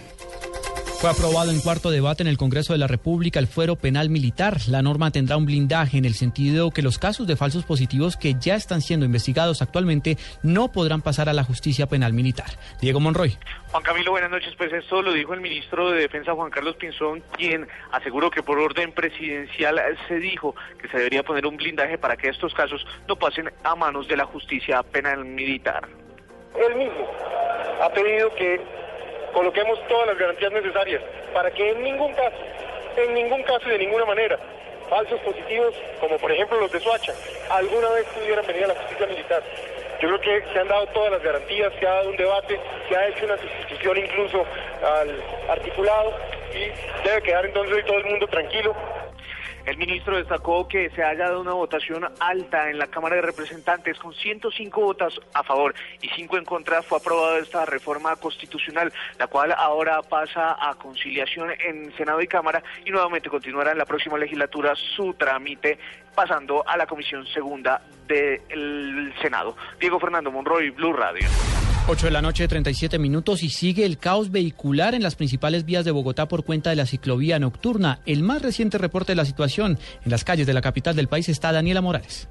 Fue aprobado en cuarto debate en el Congreso de la República el fuero penal militar. La norma tendrá un blindaje en el sentido que los casos de falsos positivos que ya están siendo investigados actualmente no podrán pasar a la justicia penal militar. Diego Monroy. Juan Camilo, buenas noches. Pues esto lo dijo el ministro de Defensa Juan Carlos Pinzón, quien aseguró que por orden presidencial se dijo que se debería poner un blindaje para que estos casos no pasen a manos de la justicia penal militar. Él mismo ha pedido que coloquemos todas las garantías necesarias para que en ningún caso, en ningún caso y de ninguna manera, falsos positivos, como por ejemplo los de Soacha, alguna vez pudieran venir a la justicia militar. Yo creo que se han dado todas las garantías, se ha dado un debate, se ha hecho una sustitución incluso al articulado y debe quedar entonces todo el mundo tranquilo. El ministro destacó que se haya dado una votación alta en la Cámara de Representantes con 105 votos a favor y 5 en contra. Fue aprobada esta reforma constitucional, la cual ahora pasa a conciliación en Senado y Cámara y nuevamente continuará en la próxima legislatura su trámite pasando a la Comisión Segunda del Senado. Diego Fernando Monroy, Blue Radio. 8 de la noche, 37 minutos y sigue el caos vehicular en las principales vías de Bogotá por cuenta de la ciclovía nocturna. El más reciente reporte de la situación en las calles de la capital del país está Daniela Morales.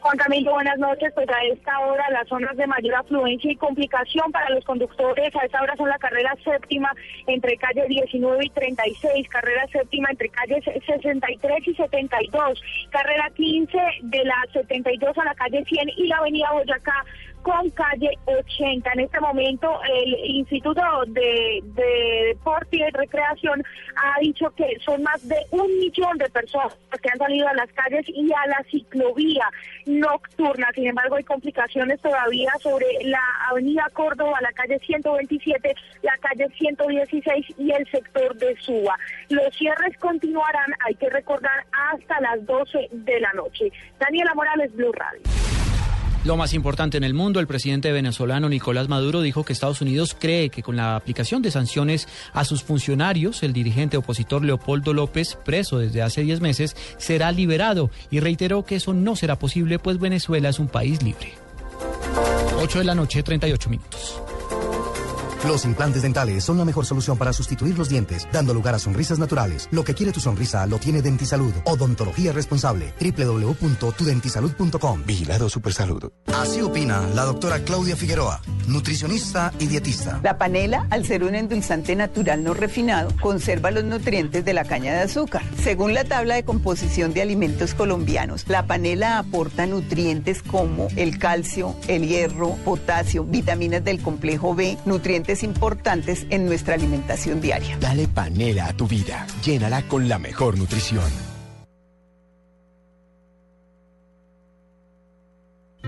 Juan Camilo, buenas noches. Pues a esta hora las zonas de mayor afluencia y complicación para los conductores a esta hora son la carrera séptima entre calle 19 y 36, carrera séptima entre calles 63 y 72, carrera 15 de la 72 a la calle 100 y la avenida Boyacá con calle 80. En este momento el Instituto de, de, Deporte y Recreación ha dicho que son más de un millón de personas que han salido a las calles y a la ciclovía nocturna. Sin embargo, hay complicaciones todavía sobre la avenida Córdoba, la calle 127, la calle 116 y el sector de Suba. Los cierres continuarán, hay que recordar, hasta las 12 de la noche. Daniela Morales, Blue Radio. Lo más importante en el mundo, el presidente venezolano Nicolás Maduro dijo que Estados Unidos cree que con la aplicación de sanciones a sus funcionarios, el dirigente opositor Leopoldo López, preso desde hace 10 meses, será liberado y reiteró que eso no será posible pues Venezuela es un país libre. 8 de la noche, 38 minutos. Los implantes dentales son la mejor solución para sustituir los dientes, dando lugar a sonrisas naturales. Lo que quiere tu sonrisa lo tiene Dentisalud. Odontología responsable. www.tudentisalud.com. Vigilado Supersalud. Así opina la doctora Claudia Figueroa, nutricionista y dietista. La panela, al ser un endulzante natural no refinado, conserva los nutrientes de la caña de azúcar. Según la tabla de composición de alimentos colombianos, la panela aporta nutrientes como el calcio, el hierro, potasio, vitaminas del complejo B, nutrientes importantes en nuestra alimentación diaria. Dale panela a tu vida. Llénala con la mejor nutrición.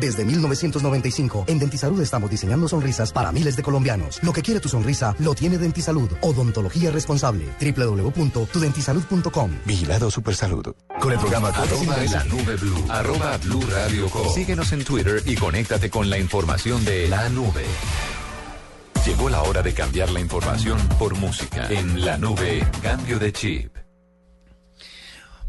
Desde 1995, en Dentisalud estamos diseñando sonrisas para miles de colombianos. Lo que quiere tu sonrisa, lo tiene Dentisalud. Odontología responsable. www.tudentisalud.com. Vigilado Supersalud. Con el programa Arroba la nube blue. Arroba blue radio com. Síguenos en Twitter y conéctate con la información de la nube. Llegó la hora de cambiar la información por música. En la nube, cambio de chip.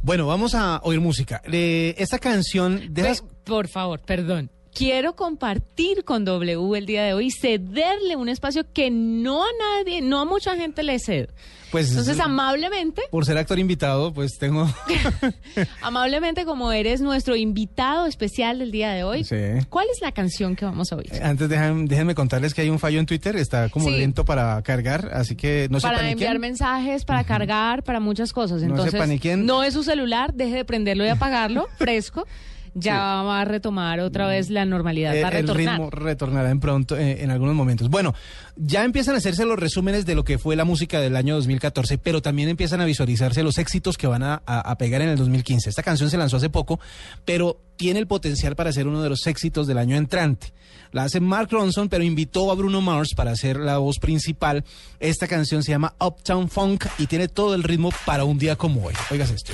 Bueno, vamos a oír música. Eh, esta canción de las- Por favor, perdón. Quiero compartir con W el día de hoy y cederle un espacio que no a nadie, no a mucha gente le cedo. Pues Entonces, amablemente, por ser actor invitado, pues tengo amablemente como eres nuestro invitado especial del día de hoy, Sí. ¿cuál es la canción que vamos a oír? Antes dejan- déjenme contarles que hay un fallo en Twitter, está como Sí. lento para cargar, así que no se para paniquen. enviar mensajes, para cargar, para muchas cosas. No se Entonces, paniquen. no es su celular, deje de prenderlo y apagarlo, fresco. Ya va a retomar otra vez la normalidad, Eh, va a el ritmo retornará en pronto eh, en algunos momentos. Bueno, ya empiezan a hacerse los resúmenes de lo que fue la música del año 2014, pero también empiezan a visualizarse los éxitos que van a, a- a pegar en el 2015. Esta canción se lanzó hace poco, pero tiene el potencial para ser uno de los éxitos del año entrante. La hace Mark Ronson, pero invitó a Bruno Mars para hacer la voz principal. Esta canción se llama Uptown Funk y tiene todo el ritmo para un día como hoy. Oigas esto.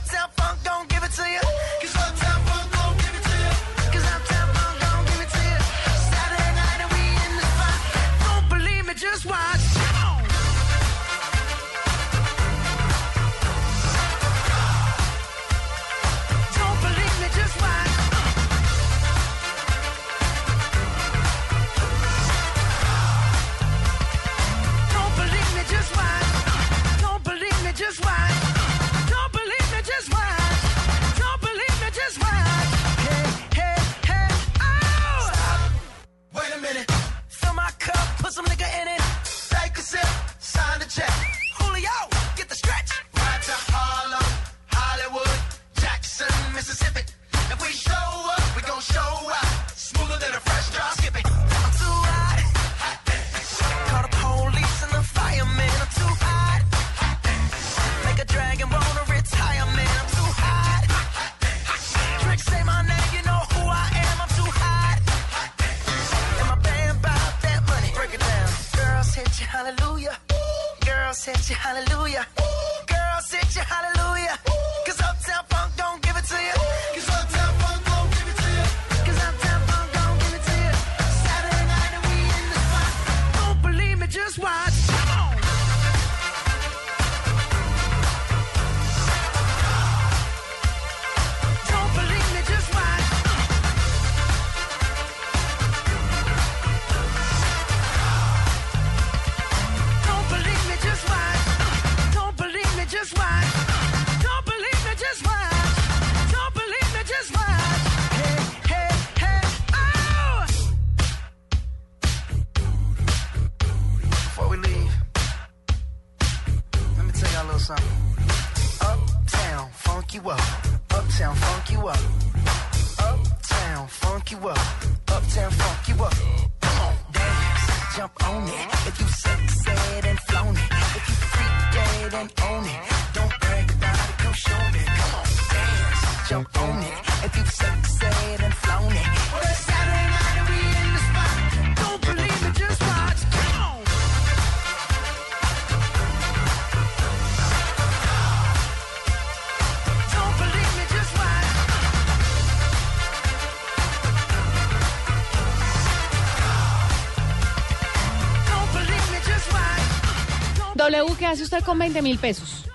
hace usted con 20 mil pesos?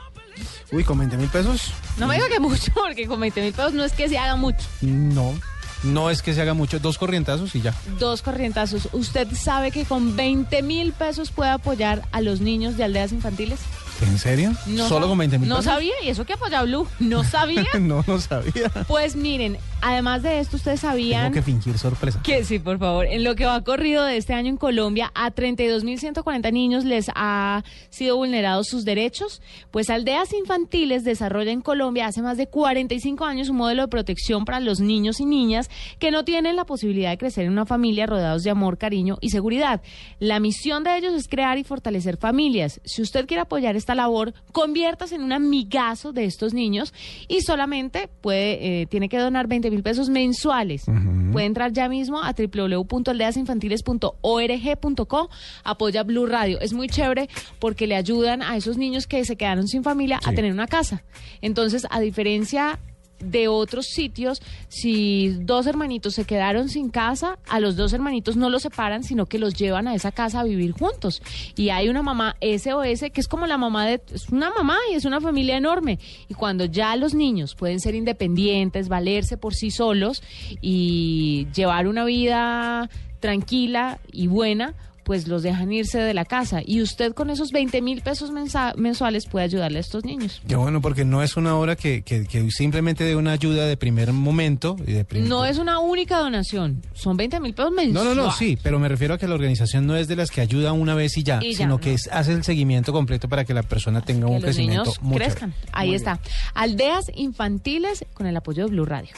Uy, con 20 mil pesos. No me diga que mucho, porque con 20 mil pesos no es que se haga mucho. No, no es que se haga mucho. Dos corrientazos y ya. Dos corrientazos. ¿Usted sabe que con 20 mil pesos puede apoyar a los niños de aldeas infantiles? ¿En serio? No ¿Solo con 20 mil No pesos? sabía, y eso que apoya Blue. No sabía. no, no sabía. pues miren, además de esto, ustedes sabían Tengo que fingir sorpresa. que sí, por favor, en lo que va corrido de este año en Colombia, a 32.140 niños les ha sido vulnerados sus derechos. Pues Aldeas Infantiles desarrolla en Colombia hace más de 45 años un modelo de protección para los niños y niñas que no tienen la posibilidad de crecer en una familia rodeados de amor, cariño y seguridad. La misión de ellos es crear y fortalecer familias. Si usted quiere apoyar esta labor, conviértase en un amigazo de estos niños y solamente puede, eh, tiene que donar 20 mil pesos mensuales. Puede entrar ya mismo a www.aldeasinfantiles.org.co, apoya Blue Radio. Es muy chévere porque le ayudan a esos niños que se quedaron sin familia a tener una casa. Entonces, a diferencia de otros sitios, si dos hermanitos se quedaron sin casa, a los dos hermanitos no los separan, sino que los llevan a esa casa a vivir juntos. Y hay una mamá SOS que es como la mamá de... Es una mamá y es una familia enorme. Y cuando ya los niños pueden ser independientes, valerse por sí solos y llevar una vida tranquila y buena, pues los dejan irse de la casa. Y usted con esos 20 mil pesos mensuales puede ayudarle a estos niños. Qué bueno, porque no es una obra que, que, que simplemente dé una ayuda de primer momento. Y de prim- No es una única donación, son 20 mil pesos No, mensuales. no, no, sí, pero me refiero a que la organización no es de las que ayuda una vez y ya, Y ya, sino no. que es- hace el seguimiento completo para que la persona tenga un los crecimiento niños crezcan. Ahí Muy está. Aldeas infantiles con el apoyo de Blue Radio.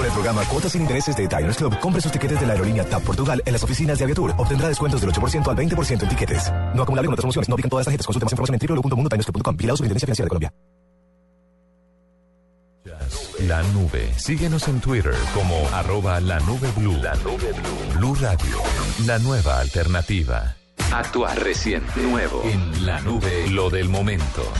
Con el programa Cuotas sin Intereses de Diners Club, compre sus tiquetes de la aerolínea TAP Portugal en las oficinas de Aviatur. Obtendrá descuentos del 8% al 20% en tiquetes. No acumulable con otras promociones. No aplican todas las tarjetas. Consulte más información en www.mundotinersclub.com. Vigilado Superintendencia Financiera de Colombia. La nube. Síguenos en Twitter como arroba la nube blue. La nube blue. Blue Radio. La nueva alternativa. Actuar reciente. Nuevo. En la nube. Lo del momento.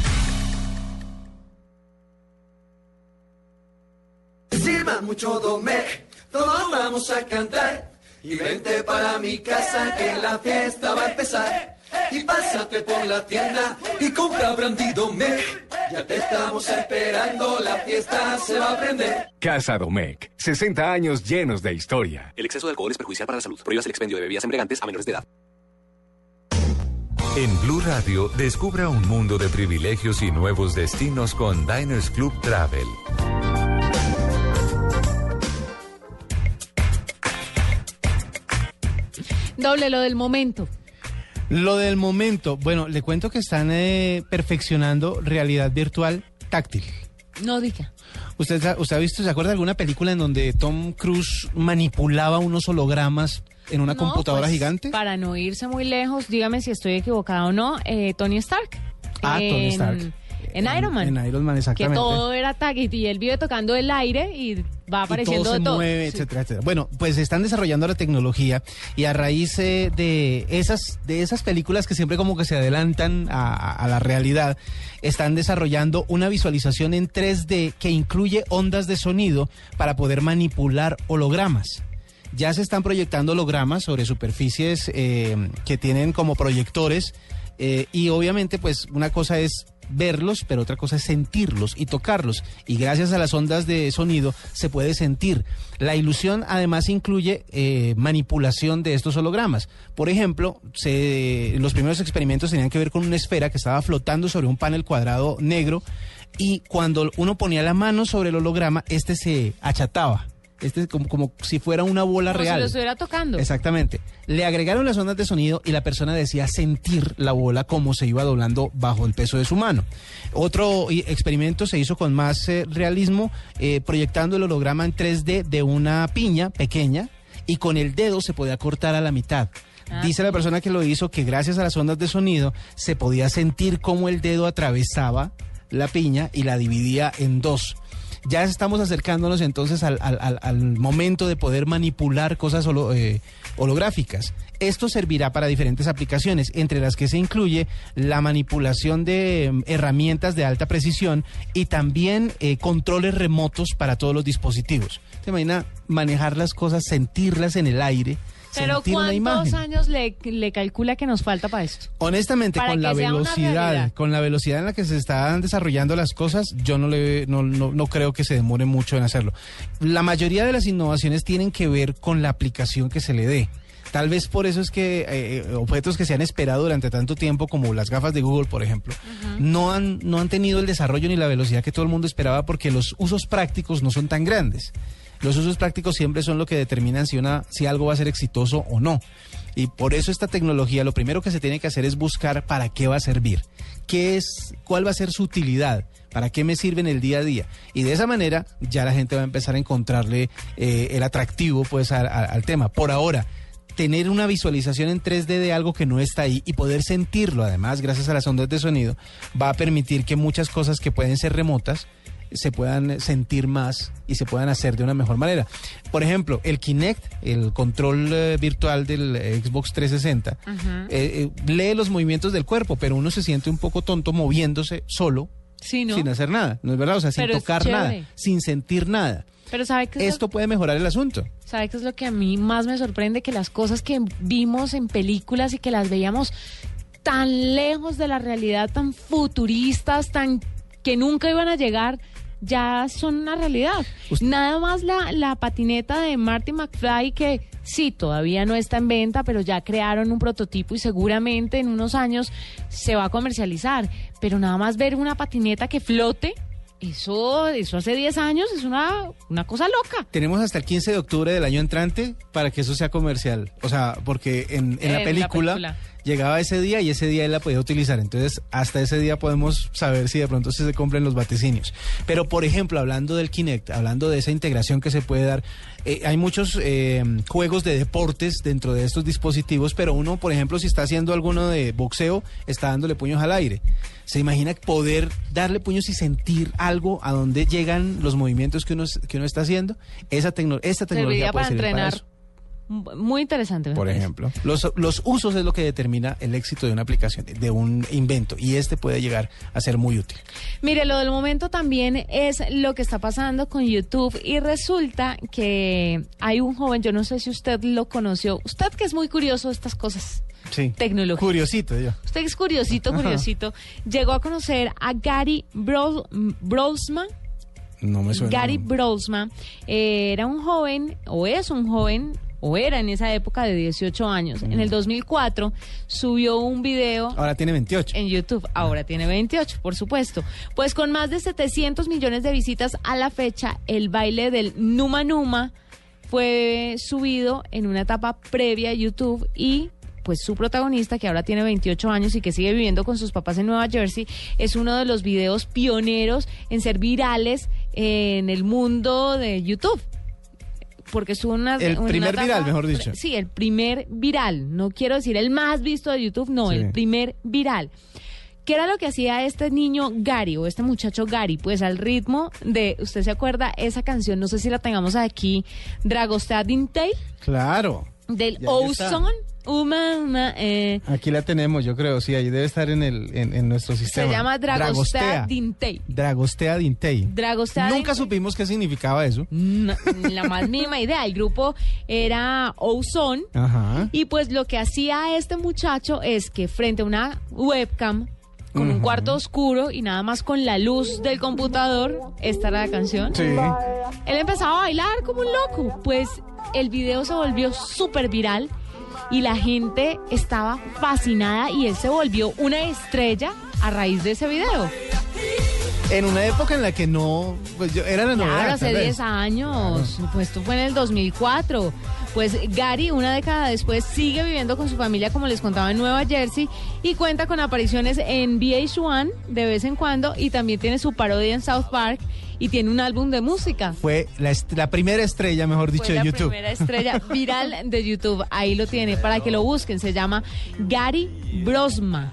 Sirva mucho Domec, todos vamos a cantar. Y vente para mi casa que la fiesta va a empezar. Y pásate por la tienda y compra Brandy Domec. Ya te estamos esperando, la fiesta se va a prender. Casa Domecq, 60 años llenos de historia. El exceso de alcohol es perjudicial para la salud. Prohíbas el expendio de bebidas embriagantes a menores de edad. En Blue Radio, descubra un mundo de privilegios y nuevos destinos con Diners Club Travel. Doble lo del momento. Lo del momento, bueno, le cuento que están eh, perfeccionando realidad virtual táctil. No diga. ¿Usted, sa- ¿Usted ha visto, se acuerda de alguna película en donde Tom Cruise manipulaba unos hologramas en una No, computadora pues, gigante? Para no irse muy lejos, dígame si estoy equivocado o no, eh, Tony Stark. Ah, Tony Stark. En Iron Man. En Iron Man, que exactamente. todo era y él vive tocando el aire y va apareciendo y todo se todo. mueve, Sí. etcétera, etcétera. Bueno, pues están desarrollando la tecnología y a raíz eh, de esas de esas películas que siempre como que se adelantan a la realidad, están desarrollando una visualización en 3D que incluye ondas de sonido para poder manipular hologramas. Ya se están proyectando hologramas sobre superficies eh, que tienen como proyectores eh, y obviamente pues una cosa es verlos, pero otra cosa es sentirlos y tocarlos. Y gracias a las ondas de sonido se puede sentir. La ilusión además incluye eh, manipulación de estos hologramas. Por ejemplo, los primeros experimentos tenían que ver con una esfera que estaba flotando sobre un panel cuadrado negro y cuando uno ponía la mano sobre el holograma, este se achataba. Este es como, como si fuera una bola Como si real. lo estuviera tocando. Exactamente. Le agregaron las ondas de sonido y la persona decía sentir la bola como se iba doblando bajo el peso de su mano. Otro i- experimento se hizo con más eh, realismo, eh, proyectando el holograma en 3D de una piña pequeña y con el dedo se podía cortar a la mitad. Ah, Dice la persona que lo hizo que gracias a las ondas de sonido se podía sentir cómo el dedo atravesaba la piña y la dividía en dos. Ya estamos acercándonos entonces al, al- al- momento de poder manipular cosas holo- eh, holográficas. Esto servirá para diferentes aplicaciones, entre las que se incluye la manipulación de em, herramientas de alta precisión y también eh, controles remotos para todos los dispositivos. ¿Se imagina manejar las cosas, sentirlas en el aire? Pero ¿cuántos años le, le calcula que nos falta para esto? Honestamente, Para con la velocidad, con la velocidad en la que se están desarrollando las cosas, yo no le no, no, no creo que se demore mucho en hacerlo. La mayoría de las innovaciones tienen que ver con la aplicación que se le dé. Tal vez por eso es que eh, eh, objetos que se han esperado durante tanto tiempo, como las gafas de Google, por ejemplo, no, han, no han tenido el desarrollo ni la velocidad que todo el mundo esperaba porque los usos prácticos no son tan grandes. Los usos prácticos siempre son lo que determinan si, una, si algo va a ser exitoso o no. Y por eso esta tecnología, lo primero que se tiene que hacer es buscar para qué va a servir, qué es, cuál va a ser su utilidad, para qué me sirve en el día a día. Y de esa manera ya la gente va a empezar a encontrarle eh, el atractivo pues al, tema. Por ahora, tener una visualización en 3D de algo que no está ahí y poder sentirlo, además, gracias a las ondas de sonido, va a permitir que muchas cosas que pueden ser remotas se puedan sentir más y se puedan hacer de una mejor manera. Por ejemplo, el Kinect, el control eh, virtual del eh, Xbox 360, eh, eh, lee los movimientos del cuerpo, pero uno se siente un poco tonto moviéndose solo. Sí, ¿no? Sin hacer nada, ¿no es verdad? O sea, sin Pero tocar nada, sin sentir nada. Pero ¿sabe lo, Esto puede mejorar el asunto. ¿sabe qué es lo que a mí más me sorprende? Que las cosas que vimos en películas y que las veíamos tan lejos de la realidad, tan futuristas, tan que nunca iban a llegar, ya son una realidad. Nada más la, la patineta de Marty McFly que sí, todavía no está en venta, pero ya crearon un prototipo y seguramente en unos años se va a comercializar. Pero nada más ver una patineta que flote, eso, eso hace 10 años es una, una cosa loca. Tenemos hasta el 15 de octubre del año entrante para que eso sea comercial. O sea, porque en, en En la, la película película. Llegaba ese día y ese día él la podía utilizar. Entonces, hasta ese día podemos saber si de pronto se cumplen los vaticinios. Pero, por ejemplo, hablando del Kinect, hablando de esa integración que se puede dar, eh, hay muchos eh, juegos de deportes dentro de estos dispositivos, pero uno, por ejemplo, si está haciendo alguno de boxeo, está dándole puños al aire. ¿Se imagina poder darle puños y sentir algo a donde llegan los movimientos que uno, que uno está haciendo? Esa tecno esta tecnología Serviría puede para servir entrenar. eso. Muy interesante. Por ejemplo, los, los usos es lo que determina el éxito de una aplicación, de un invento, y este puede llegar a ser muy útil. Mire, lo del momento también es lo que está pasando con YouTube y resulta que hay un joven, yo no sé si usted lo conoció, usted que es muy curioso de estas cosas. Sí. Tecnología. Curiosito yo. Usted es curiosito, Ajá. curiosito. Llegó a conocer a Gary Bro- Brolsman. No me suena. Gary Brolsman eh, era un joven, o es un joven, o era en esa época de 18 años. En el 2004 subió un video Ahora tiene 28. en YouTube. Ahora tiene 28, por supuesto. Pues con más de 700 millones de visitas a la fecha, el baile del Numa Numa fue subido en una etapa previa a YouTube y pues su protagonista, que ahora tiene 28 años y que sigue viviendo con sus papás en Nueva Jersey, es uno de los videos pioneros en ser virales en el mundo de YouTube. Porque es una... El una primer viral, mejor dicho. Sí, el primer viral. No quiero decir el más visto de YouTube, no, Sí. el primer viral. ¿Qué era lo que hacía este niño Gary o este muchacho Gary? Pues al ritmo de, ¿usted se acuerda esa canción? No sé si la tengamos aquí, Dragostad Dintei, Claro. del está. Uma, eh, Aquí la tenemos, yo creo, sí, ahí debe estar en, el, en, en nuestro sistema. se llama Dragostad Dragostea. Dintei. Dragostea Dintei. Dragostea Nunca Dintei. supimos qué significaba eso. No, la más mínima idea. El grupo era Ozone. Ajá. Y pues lo que hacía este muchacho es que frente a una webcam, con un cuarto oscuro y nada más con la luz del computador, esta era la canción. Sí. Él empezaba a bailar como un loco. Pues el video se volvió súper viral y la gente estaba fascinada y él se volvió una estrella a raíz de ese video. En una época en la que no, pues yo, era la novedad. Claro, hace tal vez. 10 años. Pues esto fue en el 2004. Pues Gary, una década después, sigue viviendo con su familia, como les contaba, en Nueva Jersey y cuenta con apariciones en VH1 de vez en cuando y también tiene su parodia en South Park y tiene un álbum de música. Fue la, la primera estrella, mejor dicho, Fue de la YouTube. primera estrella viral de YouTube. Ahí lo tiene para que lo busquen. Se llama Gary Brosma.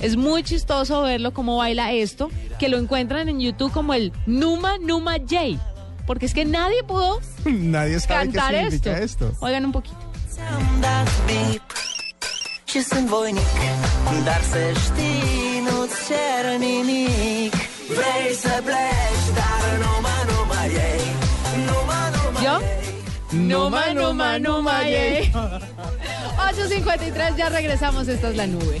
Es muy chistoso verlo cómo baila esto, que lo encuentran en YouTube como el Numa Numa J. Porque es que nadie pudo Nadie sabe qué cantar esto. significa esto. Oigan un poquito. ¿Yo? Numa, Numa, Numa, yay. 8.53, ya regresamos, esta es la nube.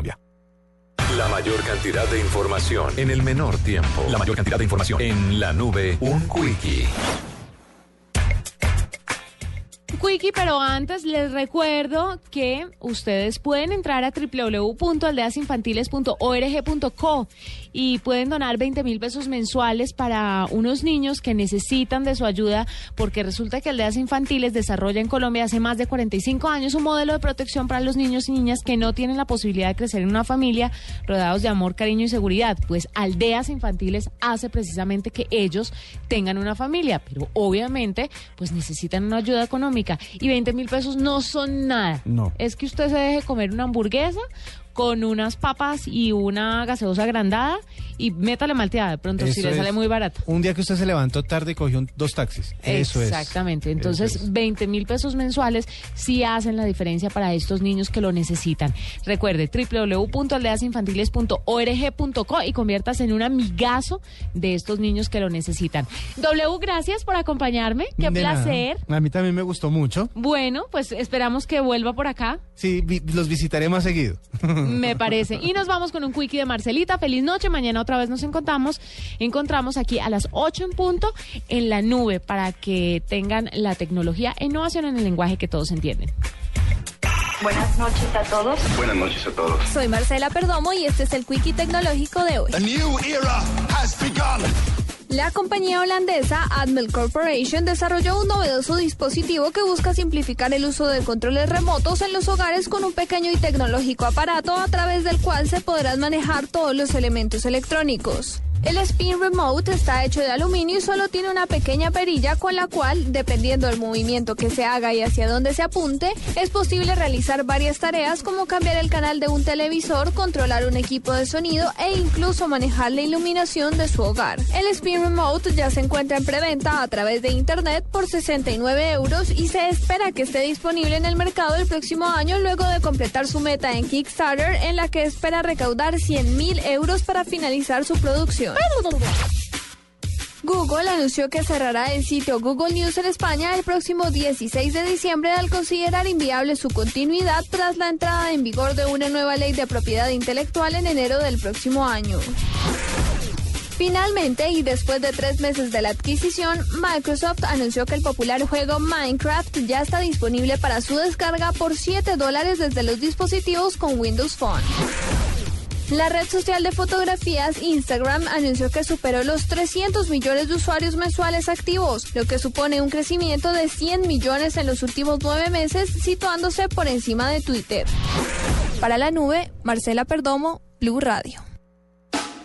La mayor cantidad de información en el menor tiempo. La mayor cantidad de información en la nube. Un quickie. Quickie, pero antes les recuerdo que ustedes pueden entrar a www.aldeasinfantiles.org.co y pueden donar 20 mil pesos mensuales para unos niños que necesitan de su ayuda porque resulta que Aldeas Infantiles desarrolla en Colombia hace más de 45 años un modelo de protección para los niños y niñas que no tienen la posibilidad de crecer en una familia rodeados de amor, cariño y seguridad. Pues Aldeas Infantiles hace precisamente que ellos tengan una familia, pero obviamente pues necesitan una ayuda económica y 20 mil pesos no son nada. No. Es que usted se deje comer una hamburguesa con unas papas y una gaseosa agrandada y métale malteada de pronto si Eso le sale muy barato. Un día que usted se levantó tarde y cogió un- dos taxis. Eso es. Exactamente. Entonces, 20 mil pesos mensuales sí hacen la diferencia para estos niños que lo necesitan. Recuerde, www.aldeasinfantiles.org.co y conviértase en un amigazo de estos niños que lo necesitan. W, gracias por acompañarme. Qué De nada. placer. A mí también me gustó mucho. Bueno, pues esperamos que vuelva por acá. Sí, vi- los visitaré más seguido. Me parece. Y nos vamos con un quickie de Marcelita. Feliz noche. Mañana otra vez nos encontramos. Encontramos aquí a las 8 en punto en la nube para que tengan la tecnología e innovación en el lenguaje que todos entienden. Buenas noches a todos. Buenas noches a todos. Soy Marcela Perdomo y este es el Quickie Tecnológico de hoy. A new era has begun. La compañía holandesa Admel Corporation desarrolló un novedoso dispositivo que busca simplificar el uso de controles remotos en los hogares con un pequeño y tecnológico aparato a través del cual se podrán manejar todos los elementos electrónicos. El Spin Remote está hecho de aluminio y solo tiene una pequeña perilla con la cual, dependiendo del movimiento que se haga y hacia dónde se apunte, es posible realizar varias tareas como cambiar el canal de un televisor, controlar un equipo de sonido e incluso manejar la iluminación de su hogar. El Spin Remote ya se encuentra en preventa a través de internet por 69 euros y se espera que esté disponible en el mercado el próximo año luego de completar su meta en Kickstarter en la que espera recaudar 100 mil euros para finalizar su producción. Google anunció que cerrará el sitio Google News en España el próximo 16 de diciembre al considerar inviable su continuidad tras la entrada en vigor de una nueva ley de propiedad intelectual en enero del próximo año. Finalmente, y después de tres meses de la adquisición, Microsoft anunció que el popular juego Minecraft ya está disponible para su descarga por 7 dólares desde los dispositivos con Windows Phone. La red social de fotografías Instagram anunció que superó los 300 millones de usuarios mensuales activos, lo que supone un crecimiento de 100 millones en los últimos nueve meses, situándose por encima de Twitter. Para la nube, Marcela Perdomo, Blue Radio.